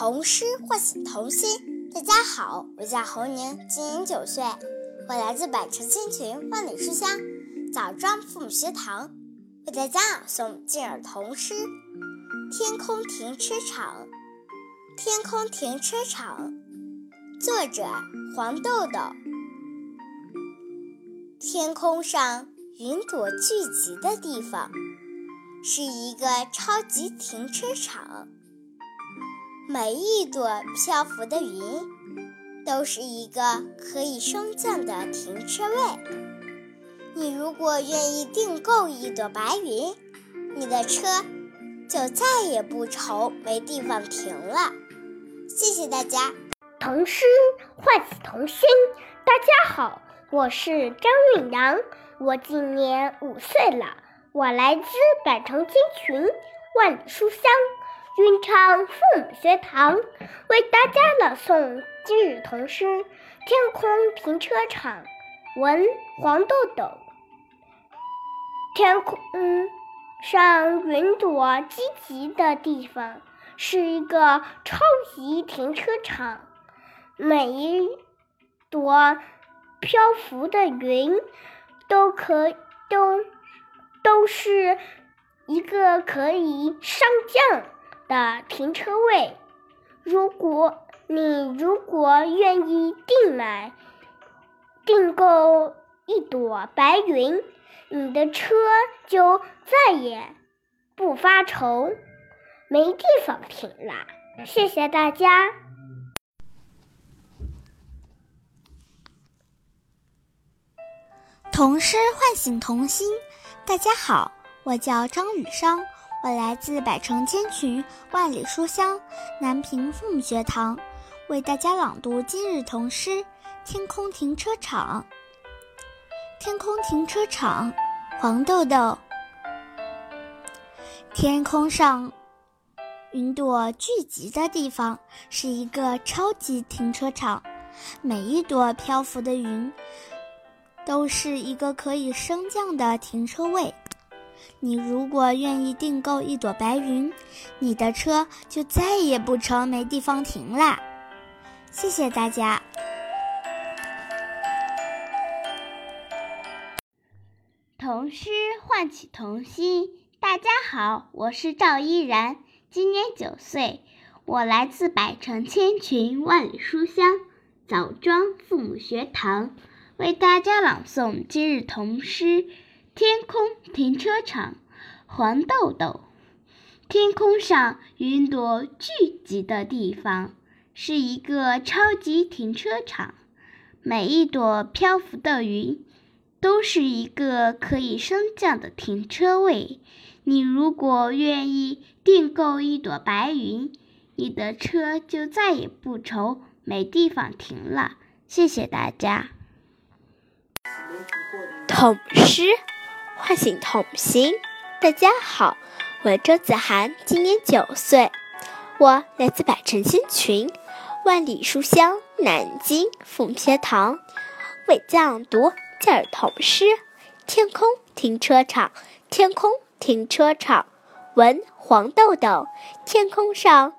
童诗唤醒童心。大家好，我叫侯宁，今年九岁，我来自百城千群万里书香枣庄父母学堂，为大家朗诵今日童诗《天空停车场》。天空停车场，作者黄豆豆。天空上云朵聚集的地方，是一个超级停车场。每一朵漂浮的云，都是一个可以升降的停车位。你如果愿意订购一朵白云，你的车就再也不愁没地方停了。谢谢大家。童诗唤起童心。大家好，我是张韵阳，我今年五岁了，我来自百城千群，万里书香。云昌父母学堂为大家朗诵今日童诗《天空停车场》。文黄豆豆。天空上云朵聚集的地方是一个超级停车场，每一朵漂浮的云都可都都是一个可以上降。的停车位，如果你如果愿意订买订购一朵白云，你的车就再也不发愁没地方停了。谢谢大家。童诗唤醒童心，大家好，我叫张雨商。我来自百城千群，万里书香南平父母学堂，为大家朗读今日童诗《天空停车场》。天空停车场，黄豆豆。天空上云朵聚集的地方是一个超级停车场，每一朵漂浮的云都是一个可以升降的停车位。你如果愿意订购一朵白云，你的车就再也不愁没地方停啦。谢谢大家。童诗唤起童心。大家好，我是赵依然，今年九岁，我来自百城千群万里书香枣庄父母学堂，为大家朗诵今日童诗。天空停车场，黄豆豆。天空上云朵聚集的地方是一个超级停车场，每一朵漂浮的云都是一个可以升降的停车位。你如果愿意订购一朵白云，你的车就再也不愁没地方停了。谢谢大家。童诗。唤醒童心，大家好，我周子涵，今年九岁，我来自百城新群，万里书香南京父母学堂，为朗读今儿童诗《天空停车场》。天空停车场，文黄豆豆。天空上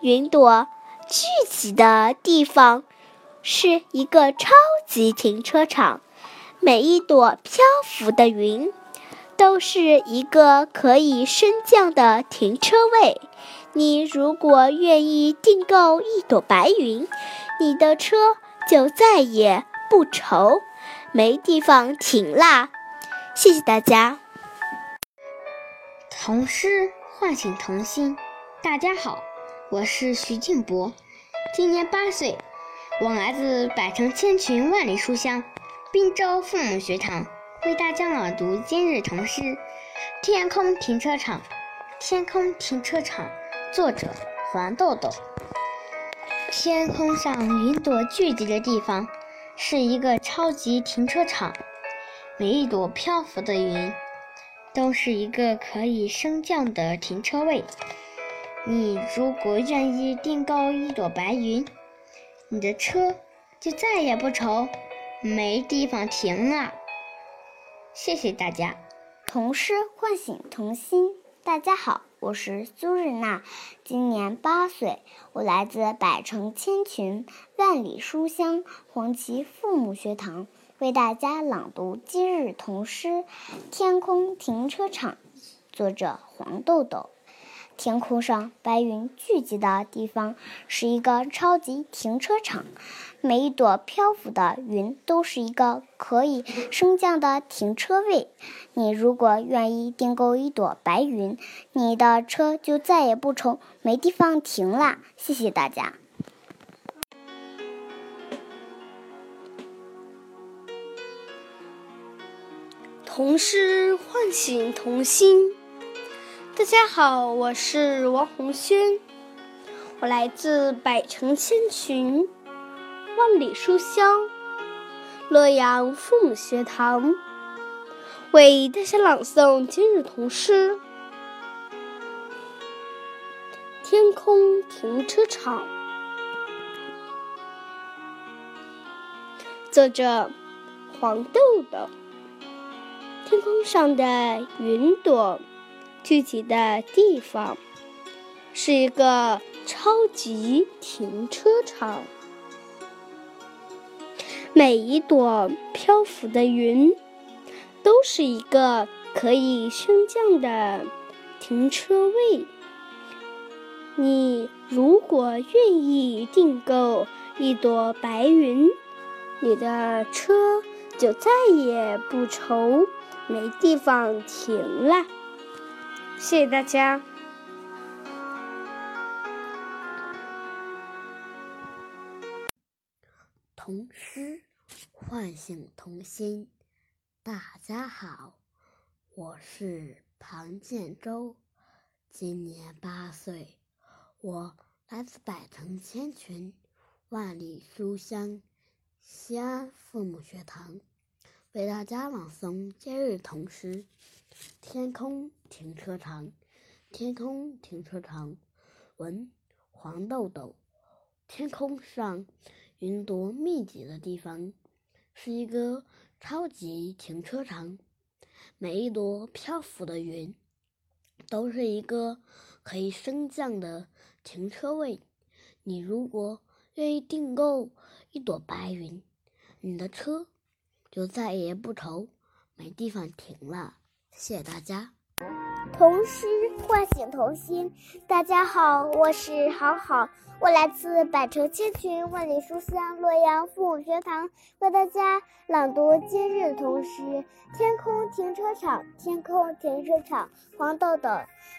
云朵聚集的地方，是一个超级停车场。每一朵漂浮的云，都是一个可以升降的停车位。你如果愿意订购一朵白云，你的车就再也不愁没地方停啦。谢谢大家。童诗唤醒童心。大家好，我是徐静博，今年八岁，我来自百城千群万里书香。滨州父母学堂为大家朗读今日童诗《天空停车场》。天空停车场，作者黄豆豆。天空上云朵聚集的地方是一个超级停车场，每一朵漂浮的云都是一个可以升降的停车位。你如果愿意订购一朵白云，你的车就再也不愁。没地方停了，谢谢大家。童诗唤醒童心。大家好，我是苏日娜，今年八岁，我来自百城千群、万里书香黄旗父母学堂，为大家朗读今日童诗《天空停车场》，作者黄豆豆。天空上白云聚集的地方是一个超级停车场，每一朵漂浮的云都是一个可以升降的停车位。你如果愿意订购一朵白云，你的车就再也不愁没地方停了。谢谢大家。童诗唤醒童心。大家好，我是王红轩，我来自百城千群、万里书香洛阳父母学堂，为大家朗诵今日童诗《天空停车场》，作者黄豆豆。天空上的云朵。聚集的地方是一个超级停车场，每一朵漂浮的云都是一个可以升降的停车位。你如果愿意订购一朵白云，你的车就再也不愁没地方停了。谢谢大家。童诗唤醒童心。大家好，我是庞建洲，今年八岁，我来自百城千群、万里书香西安父母学堂，为大家朗诵今日童诗。天空停车场，天空停车场，文黄豆豆。天空上云朵密集的地方是一个超级停车场，每一朵漂浮的云都是一个可以升降的停车位。你如果愿意订购一朵白云，你的车就再也不愁没地方停了。谢谢大家。童诗唤醒童心。大家好，我是好好，我来自百城千群、万里书香洛阳父母学堂，为大家朗读今日童诗《天空停车场》。天空停车场，黄豆豆。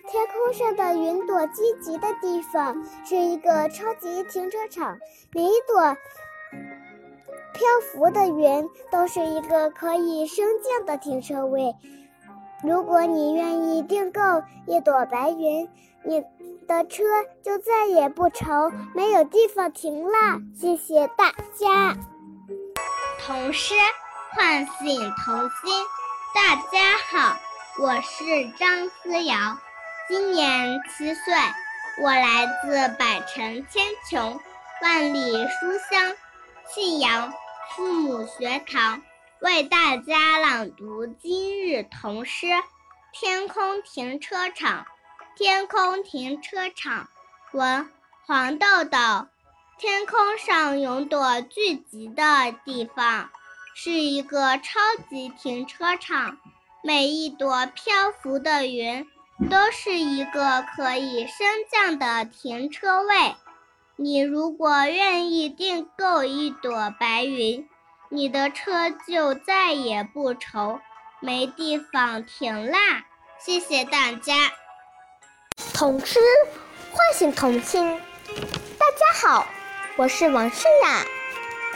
天空上的云朵聚集的地方是一个超级停车场，每一朵漂浮的云都是一个可以升降的停车位。如果你愿意订购一朵白云，你的车就再也不愁没有地方停了。谢谢大家。童诗唤醒童心。大家好，我是张思瑶，今年七岁，我来自百城千穷、万里书香信阳父母学堂。为大家朗读今日童诗《天空停车场》。天空停车场，文黄豆豆。天空上云朵聚集的地方是一个超级停车场，每一朵漂浮的云都是一个可以升降的停车位。你如果愿意订购一朵白云。你的车就再也不愁没地方停啦！谢谢大家。童诗唤醒童心。大家好，我是王诗雅，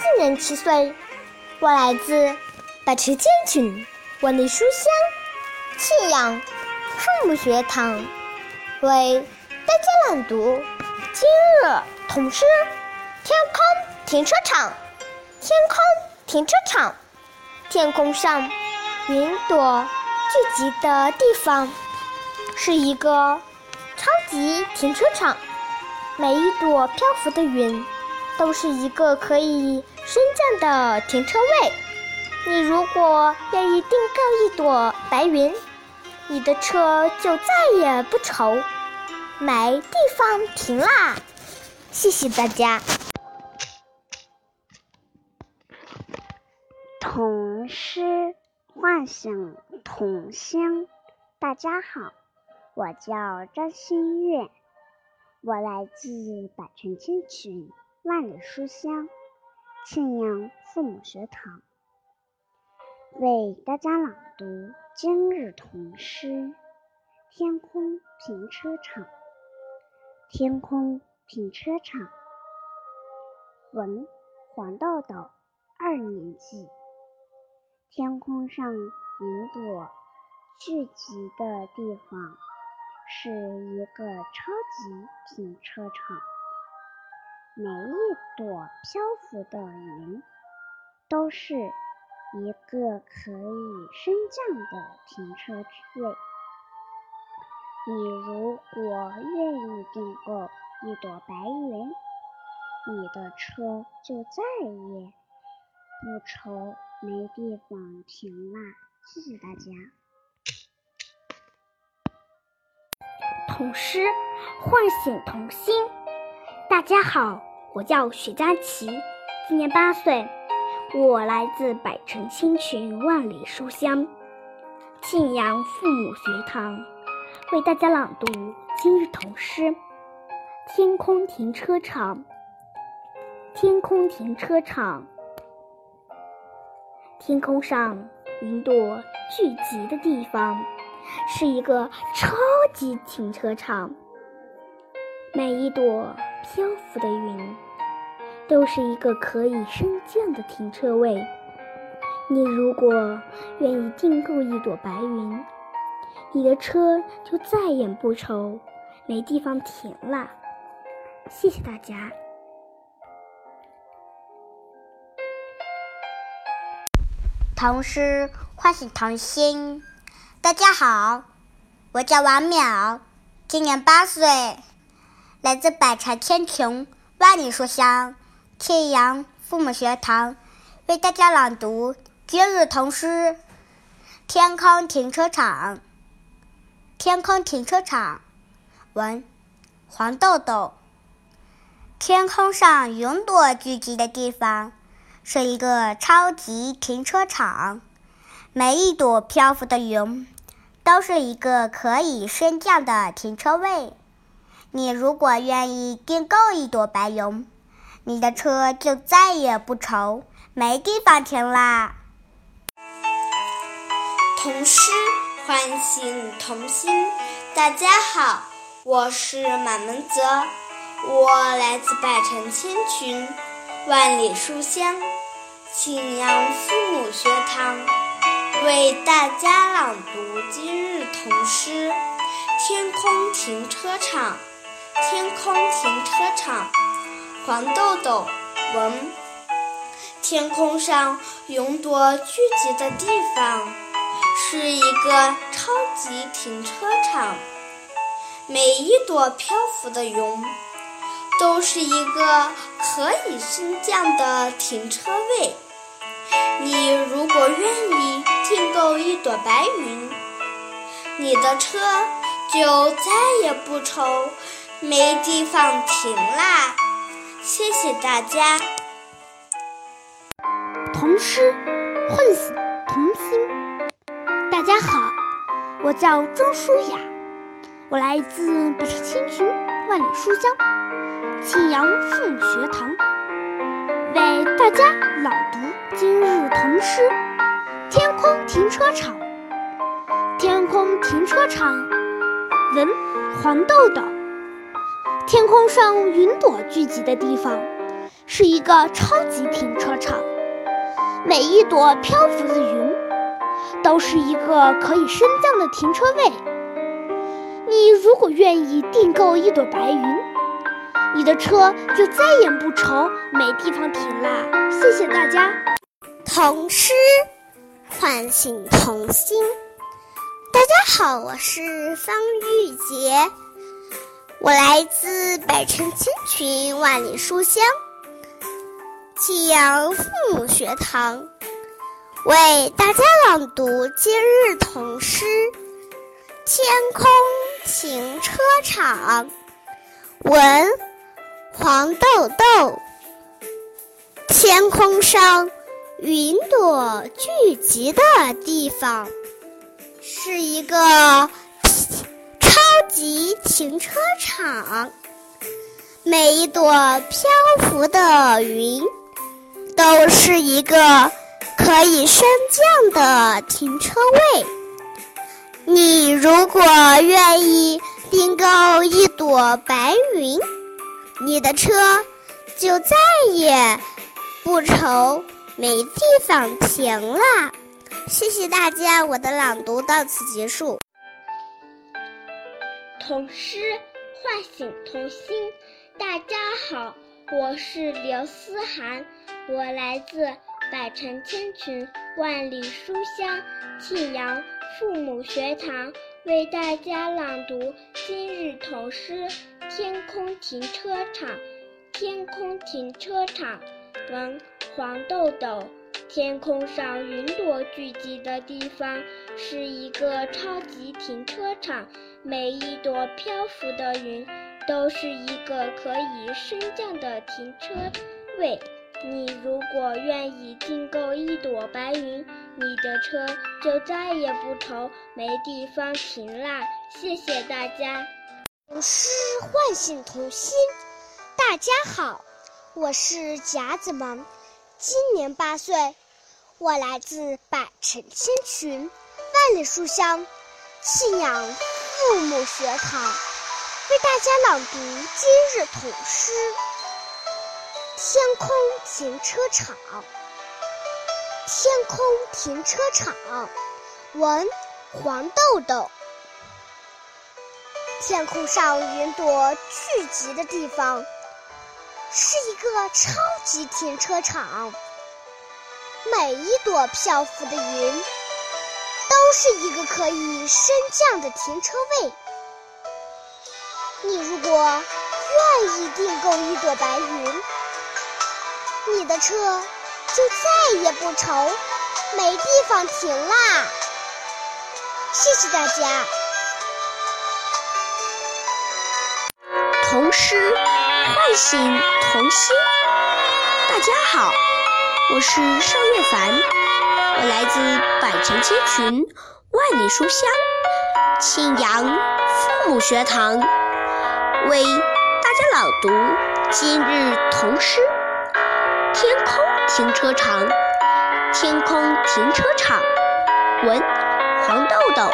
今年七岁，我来自百池千群、万里书香信阳父母学堂，为大家朗读今日童诗《天空停车场》。天空。停车场，天空上云朵聚集的地方是一个超级停车场。每一朵漂浮的云都是一个可以升降的停车位。你如果愿意订购一朵白云，你的车就再也不愁没地方停啦！谢谢大家。童诗唤醒童心。大家好，我叫张馨月，我来自百城千群，万里书香庆阳父母学堂，为大家朗读今日童诗《天空停车场》。天空停车场，文黄豆豆，二年级。天空上云朵聚集的地方，是一个超级停车场。每一朵漂浮的云，都是一个可以升降的停车位。你如果愿意订购一朵白云，你的车就再也不愁没地方停啦！谢谢大家。童诗唤醒童心。大家好，我叫许佳琪，今年八岁，我来自百城千群万里书香庆阳父母学堂。为大家朗读今日童诗《天空停车场》。天空停车场，天空上云朵聚集的地方，是一个超级停车场。每一朵漂浮的云，都是一个可以升降的停车位。你如果愿意订购一朵白云，你的车就再也不愁没地方停了。谢谢大家。童诗唤醒童心。大家好，我叫王淼，今年八岁，来自百城千穷万里书香庆阳父母学堂，为大家朗读今日童诗《天空停车场》。天空停车场，文黄豆豆。天空上云朵聚集的地方，是一个超级停车场。每一朵漂浮的云，都是一个可以升降的停车位。你如果愿意订购一朵白云，你的车就再也不愁没地方停啦。童诗。唤醒童心，大家好，我是马门泽，我来自百城千群，万里书香庆阳父母学堂，为大家朗读今日童诗《天空停车场》。天空停车场，黄豆豆文。天空上云朵聚集的地方。是一个超级停车场，每一朵漂浮的云都是一个可以升降的停车位。你如果愿意订购一朵白云，你的车就再也不愁没地方停啦。谢谢大家。童诗唤醒童心。大家好，我叫庄舒雅，我来自百城千群万里书香庆阳父母学堂，为大家朗读今日童诗《天空停车场》。天空停车场，文黄豆豆。天空上云朵聚集的地方，是一个超级停车场。每一朵漂浮的云。都是一个可以升降的停车位。你如果愿意订购一朵白云，你的车就再也不愁没地方停啦。谢谢大家。童诗唤醒童心。大家好，我是方玉洁，我来自百城千群万里书香庆阳父母学堂。为大家朗读今日童诗《天空停车场。文黄豆豆。天空上云朵聚集的地方，是一个超级停车场。每一朵漂浮的云，都是一个可以升降的停车位。你如果愿意订购一朵白云，你的车就再也不愁没地方停了。谢谢大家，我的朗读到此结束。童诗唤醒童心。大家好，我是刘思涵，我来自百城千群万里书香庆阳父母学堂，为大家朗读今日童诗《天空停车场》。天空停车场，文黄豆豆。天空上云朵聚集的地方是一个超级停车场，每一朵漂浮的云。都是一个可以升降的停车位。你如果愿意订购一朵白云，你的车就再也不愁没地方停啦。谢谢大家。童诗唤醒童心。大家好，我是甲子萌，今年八岁，我来自百城千群，万里书香，信仰父母学堂。为大家朗读今日童诗《天空停车场》。天空停车场，文黄豆豆。天空上云朵聚集的地方，是一个超级停车场。每一朵漂浮的云，都是一个可以升降的停车位。你如果愿意订购一朵白云，你的车就再也不愁没地方停啦。谢谢大家。童诗唤醒童心。大家好，我是邵月凡，我来自百城千群，万里书香，庆阳父母学堂。为大家朗读今日童诗《天空停车场》。天空停车场，文黄豆豆。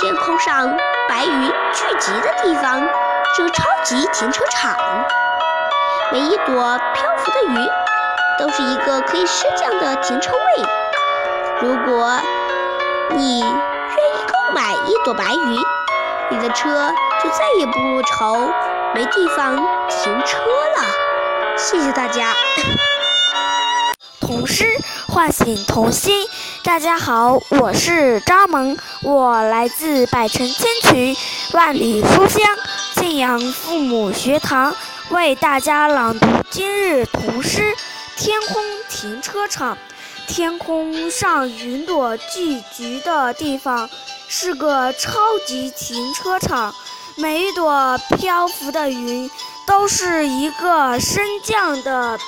天空上白云聚集的地方是个超级停车场。每一朵漂浮的云都是一个可以升降的停车位。如果你愿意购买一朵白云，你的车。就再也不愁没地方停车了。谢谢大家。童诗唤醒童心。大家好，我是张萌，我来自百城千群，万里书香，信阳父母学堂，为大家朗读今日童诗《天空停车场》。天空上云朵聚集的地方是个超级停车场。每一朵漂浮的云都是一个升降的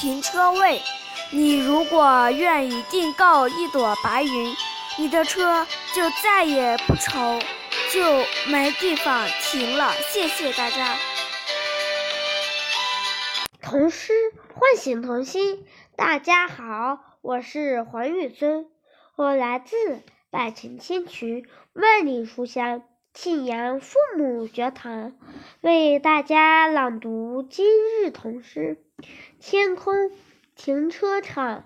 停车位。你如果愿意订购一朵白云，你的车就再也不愁就没地方停了。谢谢大家。童诗唤醒童心。大家好，我是黄玉尊，我来自百城千群，万里书香。庆阳父母学堂为大家朗读今日童诗《天空停车场》。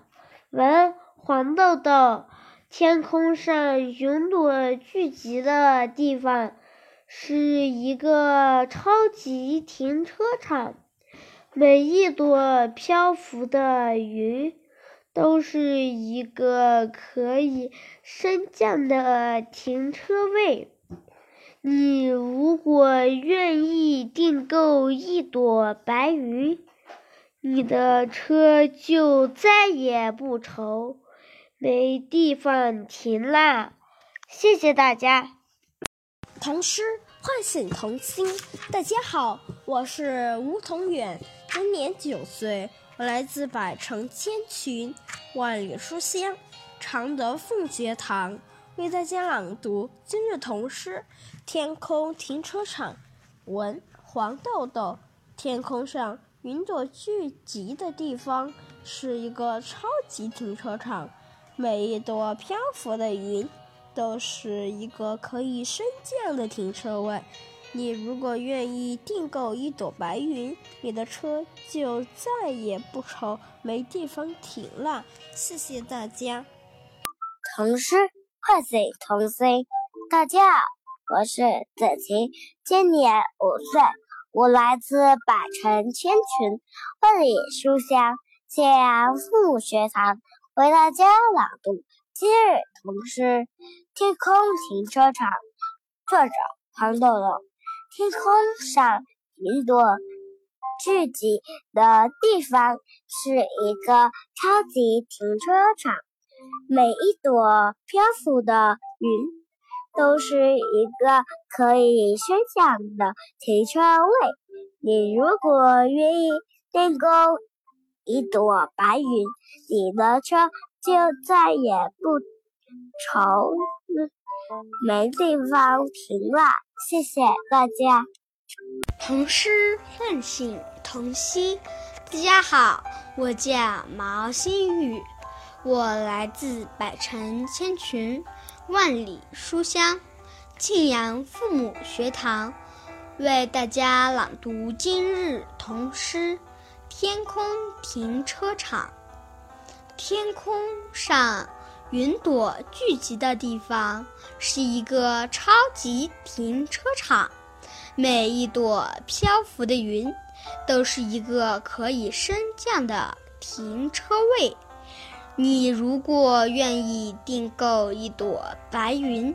文黄豆豆。天空上云朵聚集的地方是一个超级停车场。每一朵漂浮的云都是一个可以升降的停车位。你如果愿意订购一朵白云，你的车就再也不愁没地方停啦。谢谢大家。童诗唤醒童心。大家好，我是吴同远，今年九岁，我来自百城千群，万里书香常德凤学堂，为大家朗读今日童诗《天空停车场》。文黄豆豆，天空上云朵聚集的地方是一个超级停车场，每一朵漂浮的云。都是一个可以升降的停车位。你如果愿意订购一朵白云，你的车就再也不愁没地方停了。谢谢大家。童诗唤醒童心。大家好，我是子晴，今年五岁，我来自百城千群，万里书香庆阳父学堂，为大家朗读今日童诗。天空停车场，作者黄豆豆。天空上云朵聚集的地方是一个超级停车场，每一朵漂浮的云都是一个可以升降的停车位。你如果愿意订购一朵白云，你的车就再也不愁。没地方停了，谢谢大家。童诗唤醒童心。大家好，我叫毛新宇，我来自百城千群，万里书香庆阳父母学堂，为大家朗读今日童诗《天空停车场》。天空上。云朵聚集的地方是一个超级停车场，每一朵漂浮的云都是一个可以升降的停车位。你如果愿意订购一朵白云，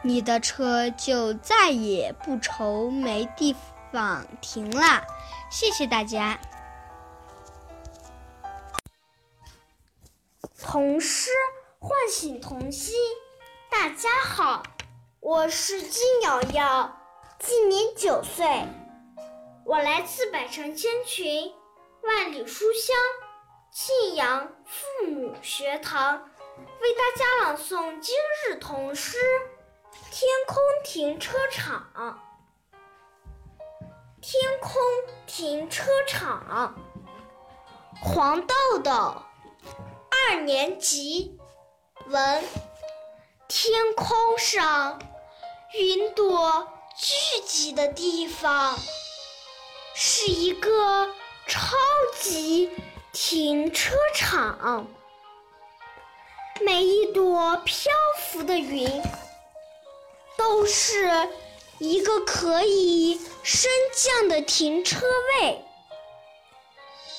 你的车就再也不愁没地方停了。谢谢大家。童诗。唤醒童心，大家好，我是金瑶瑶，今年九岁，我来自百城千群，万里书香庆阳父母学堂，为大家朗诵今日童诗《天空停车场》。天空停车场，黄豆豆，二年级。文，天空上云朵聚集的地方是一个超级停车场，每一朵漂浮的云都是一个可以升降的停车位。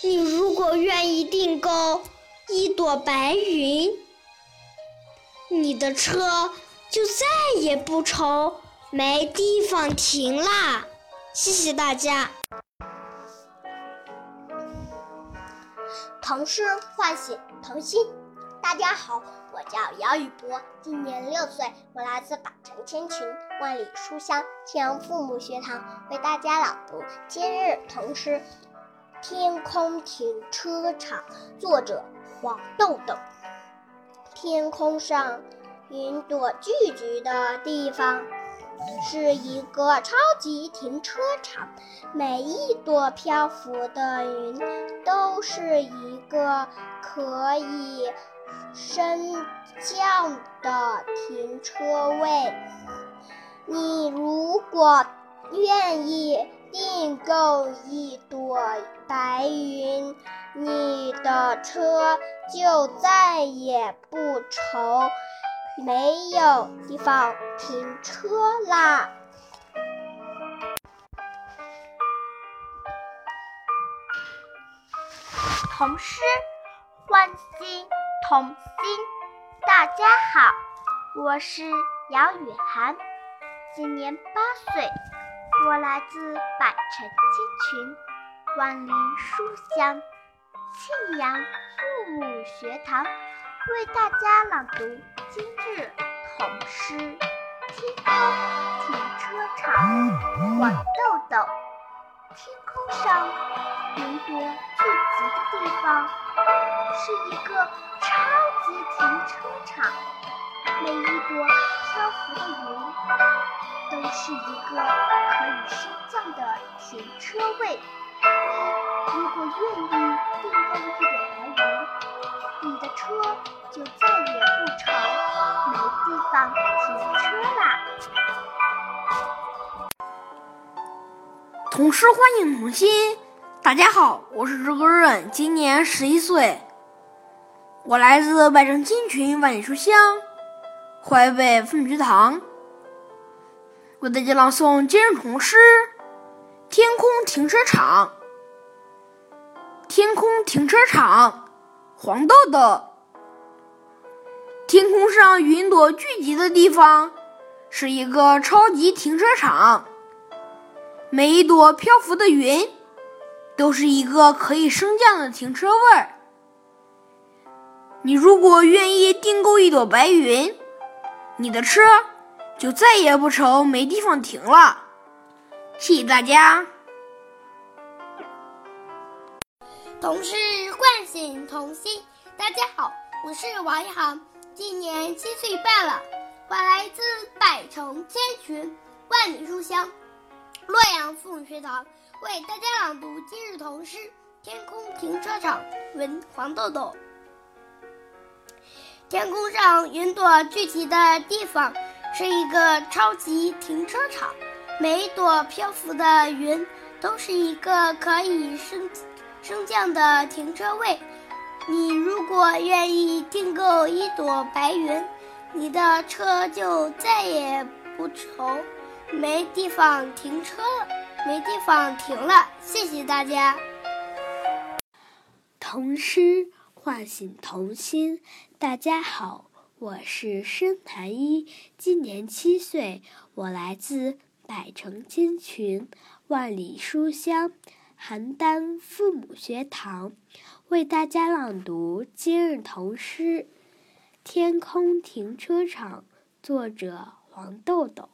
你如果愿意订购一朵白云。你的车就再也不愁没地方停啦！谢谢大家。童诗唤醒童心。大家好，我叫姚宇博，今年六岁，我来自百城千群，万里书香庆阳父母学堂，为大家朗读今日童诗《天空停车场》，作者黄豆豆。天空上云朵聚集的地方是一个超级停车场，每一朵漂浮的云都是一个可以升降的停车位。你如果愿意订购一朵白云，你的车就再也不愁没有地方停车啦。童诗唤醒童心。大家好，我是姚雨涵，今年八岁，我来自百城千群，万里书香。庆阳父母学堂为大家朗读今日童诗《天空停车场》。黄豆豆。天空上云朵聚集的地方，是一个超级停车场。每一朵漂浮的云，都是一个可以升降的停车位。你如果愿意订购一朵白云，你的车就再也不愁没地方停车啦。同诗唤醒童心，大家好，我是周格润，今年十一岁，我来自外城金群万里书香淮北凤学堂，为大家朗诵今日童诗《天空停车场》。天空停车场，黄豆豆。天空上云朵聚集的地方，是一个超级停车场。每一朵漂浮的云，都是一个可以升降的停车位。你如果愿意订购一朵白云，你的车就再也不愁没地方停了。谢谢大家。童诗唤醒童心，大家好，我是王一航，今年七岁半了，我来自百城千群，万里书香，洛阳父母学堂，为大家朗读今日童诗《天空停车场》文黄豆豆。天空上云朵聚集的地方是一个超级停车场，每一朵漂浮的云都是一个可以升。升降的停车位，你如果愿意订购一朵白云，你的车就再也不愁没地方停车了，没地方停了。谢谢大家。童诗唤醒童心，大家好，我是申谭一，今年七岁，我来自百城千群，万里书香。邯郸父母学堂为大家朗读今日童诗《天空停车场》，作者黄豆豆。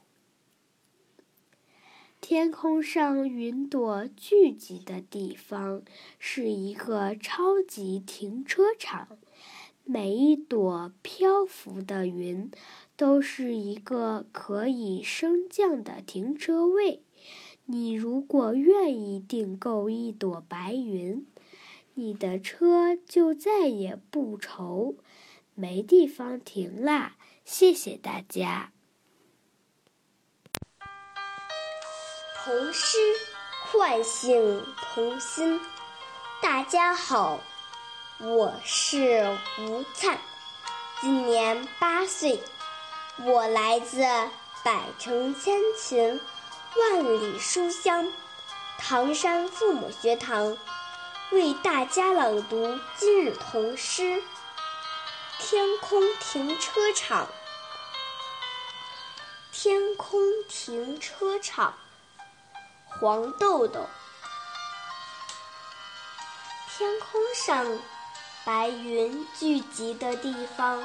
天空上云朵聚集的地方是一个超级停车场，每一朵漂浮的云都是一个可以升降的停车位。你如果愿意订购一朵白云，你的车就再也不愁没地方停啦！谢谢大家。童诗唤醒童心，大家好，我是吴灿，今年八岁，我来自百城千群。万里书香，唐山父母学堂为大家朗读今日童诗《天空停车场》。天空停车场，黄豆豆。天空上白云聚集的地方，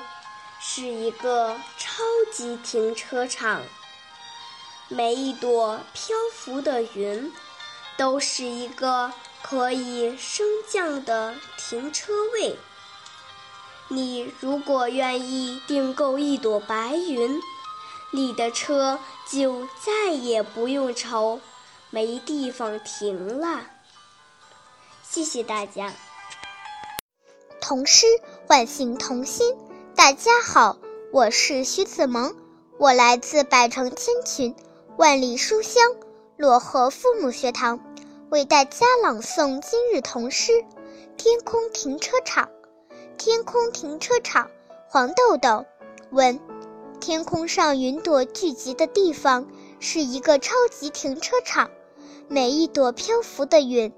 是一个超级停车场。每一朵漂浮的云，都是一个可以升降的停车位。你如果愿意订购一朵白云，你的车就再也不用愁没地方停了。谢谢大家。童诗唤醒童心，大家好，我是徐子萌，我来自百城千群。万里书香，漯河父母学堂为大家朗诵今日童诗《天空停车场》。天空停车场，黄豆豆问：天空上云朵聚集的地方是一个超级停车场，每一朵漂浮的云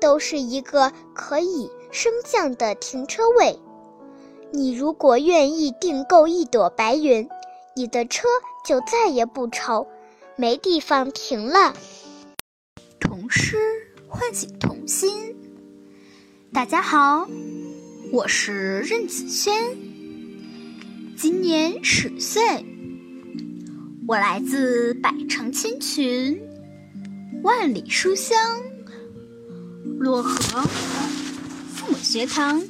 都是一个可以升降的停车位。你如果愿意订购一朵白云，你的车就再也不愁。没地方停了。童诗唤醒童心。大家好，我是任子轩，今年十岁，我来自百城千群，万里书香，漯河母学堂，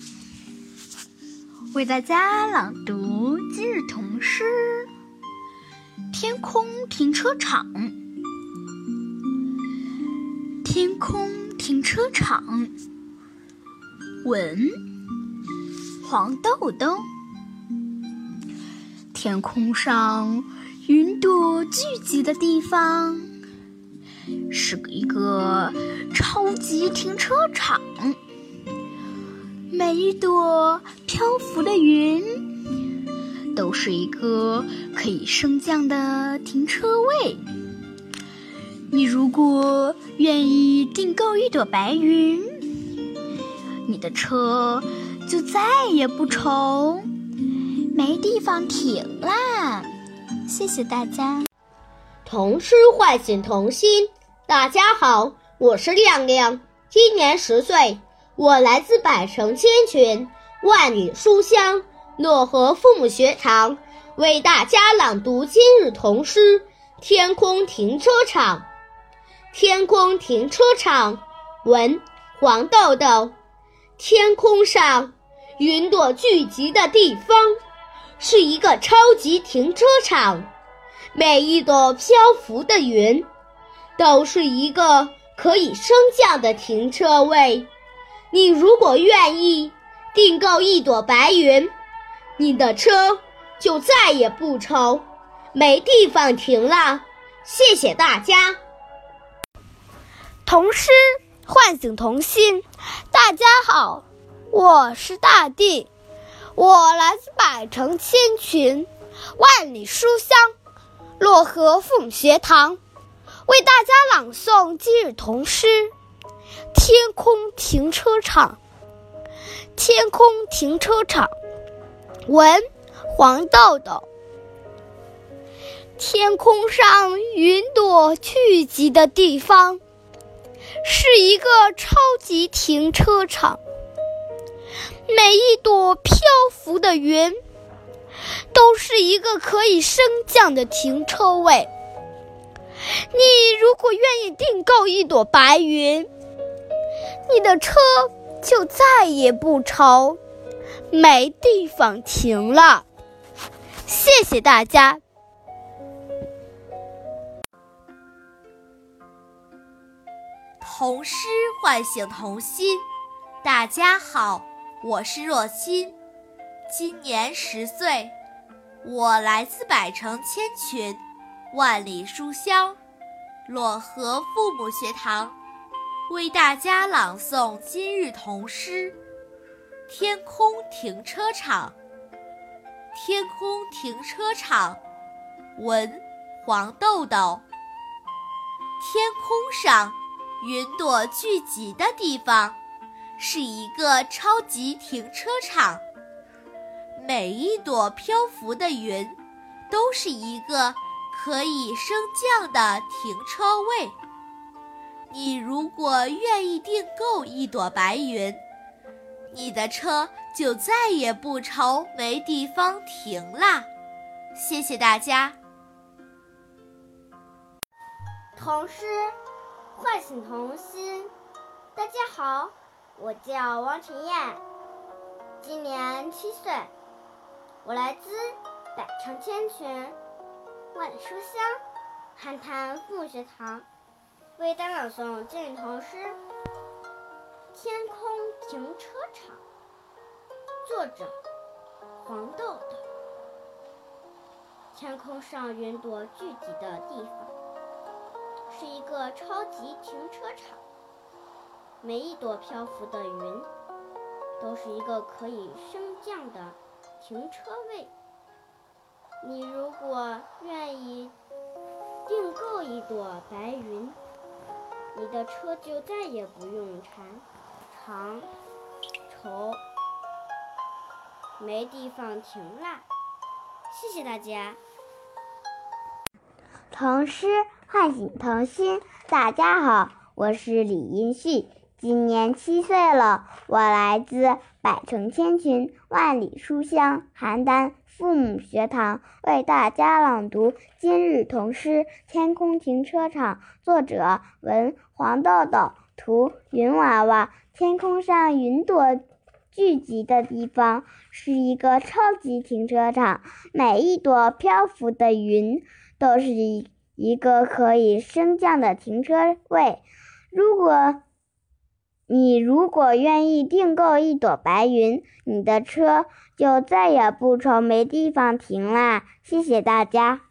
为大家朗读今日童诗《天空停车场》。天空停车场，文黄豆豆。天空上云朵聚集的地方，是一个超级停车场。每一朵漂浮的云，都是一个可以升降的停车位。你如果愿意订购一朵白云，你的车就再也不愁。没地方停啦！谢谢大家。童诗唤醒童心。大家好，我是亮亮，今年十岁，我来自百城千群，万里书香漯河父母学堂，为大家朗读今日童诗《天空停车场》。天空停车场，文黄豆豆。天空上，云朵聚集的地方。是一个超级停车场，每一朵漂浮的云，都是一个可以升降的停车位。你如果愿意订购一朵白云，你的车就再也不愁没地方停了。谢谢大家。童诗唤醒童心。大家好，我是大地。我来自百城千群，万里书香，漯河凤学堂，为大家朗诵今日童诗《天空停车场》。天空停车场，文黄豆豆。天空上云朵聚集的地方，是一个超级停车场。每一朵漂浮的云，都是一个可以升降的停车位。你如果愿意订购一朵白云，你的车就再也不愁没地方停了。谢谢大家。童诗唤醒童心，大家好。我是若欣，今年十岁，我来自百城千群，万里书香，漯河父母学堂，为大家朗诵今日童诗《天空停车场》。天空停车场，文黄豆豆。天空上，云朵聚集的地方。是一个超级停车场，每一朵漂浮的云，都是一个可以升降的停车位。你如果愿意订购一朵白云，你的车就再也不愁没地方停啦。谢谢大家。童诗唤醒童心，大家好。我叫王晨燕，今年七岁，我来自百城千群，万里书香，寒潭父母学堂，为大家朗诵今日童诗《天空停车场》，作者黄豆豆。天空上云朵聚集的地方，是一个超级停车场。每一朵漂浮的云，都是一个可以升降的停车位。你如果愿意订购一朵白云，你的车就再也不用缠长愁没地方停啦。谢谢大家。童诗唤醒童心，大家好，我是李英旭。今年七岁了，我来自百城千群，万里书香邯郸父母学堂为大家朗读今日童诗《天空停车场》，作者文黄豆豆，图云娃娃。天空上云朵聚集的地方是一个超级停车场，每一朵漂浮的云都是一一个可以升降的停车位。如果你如果愿意订购一朵白云，你的车就再也不愁没地方停啦！谢谢大家。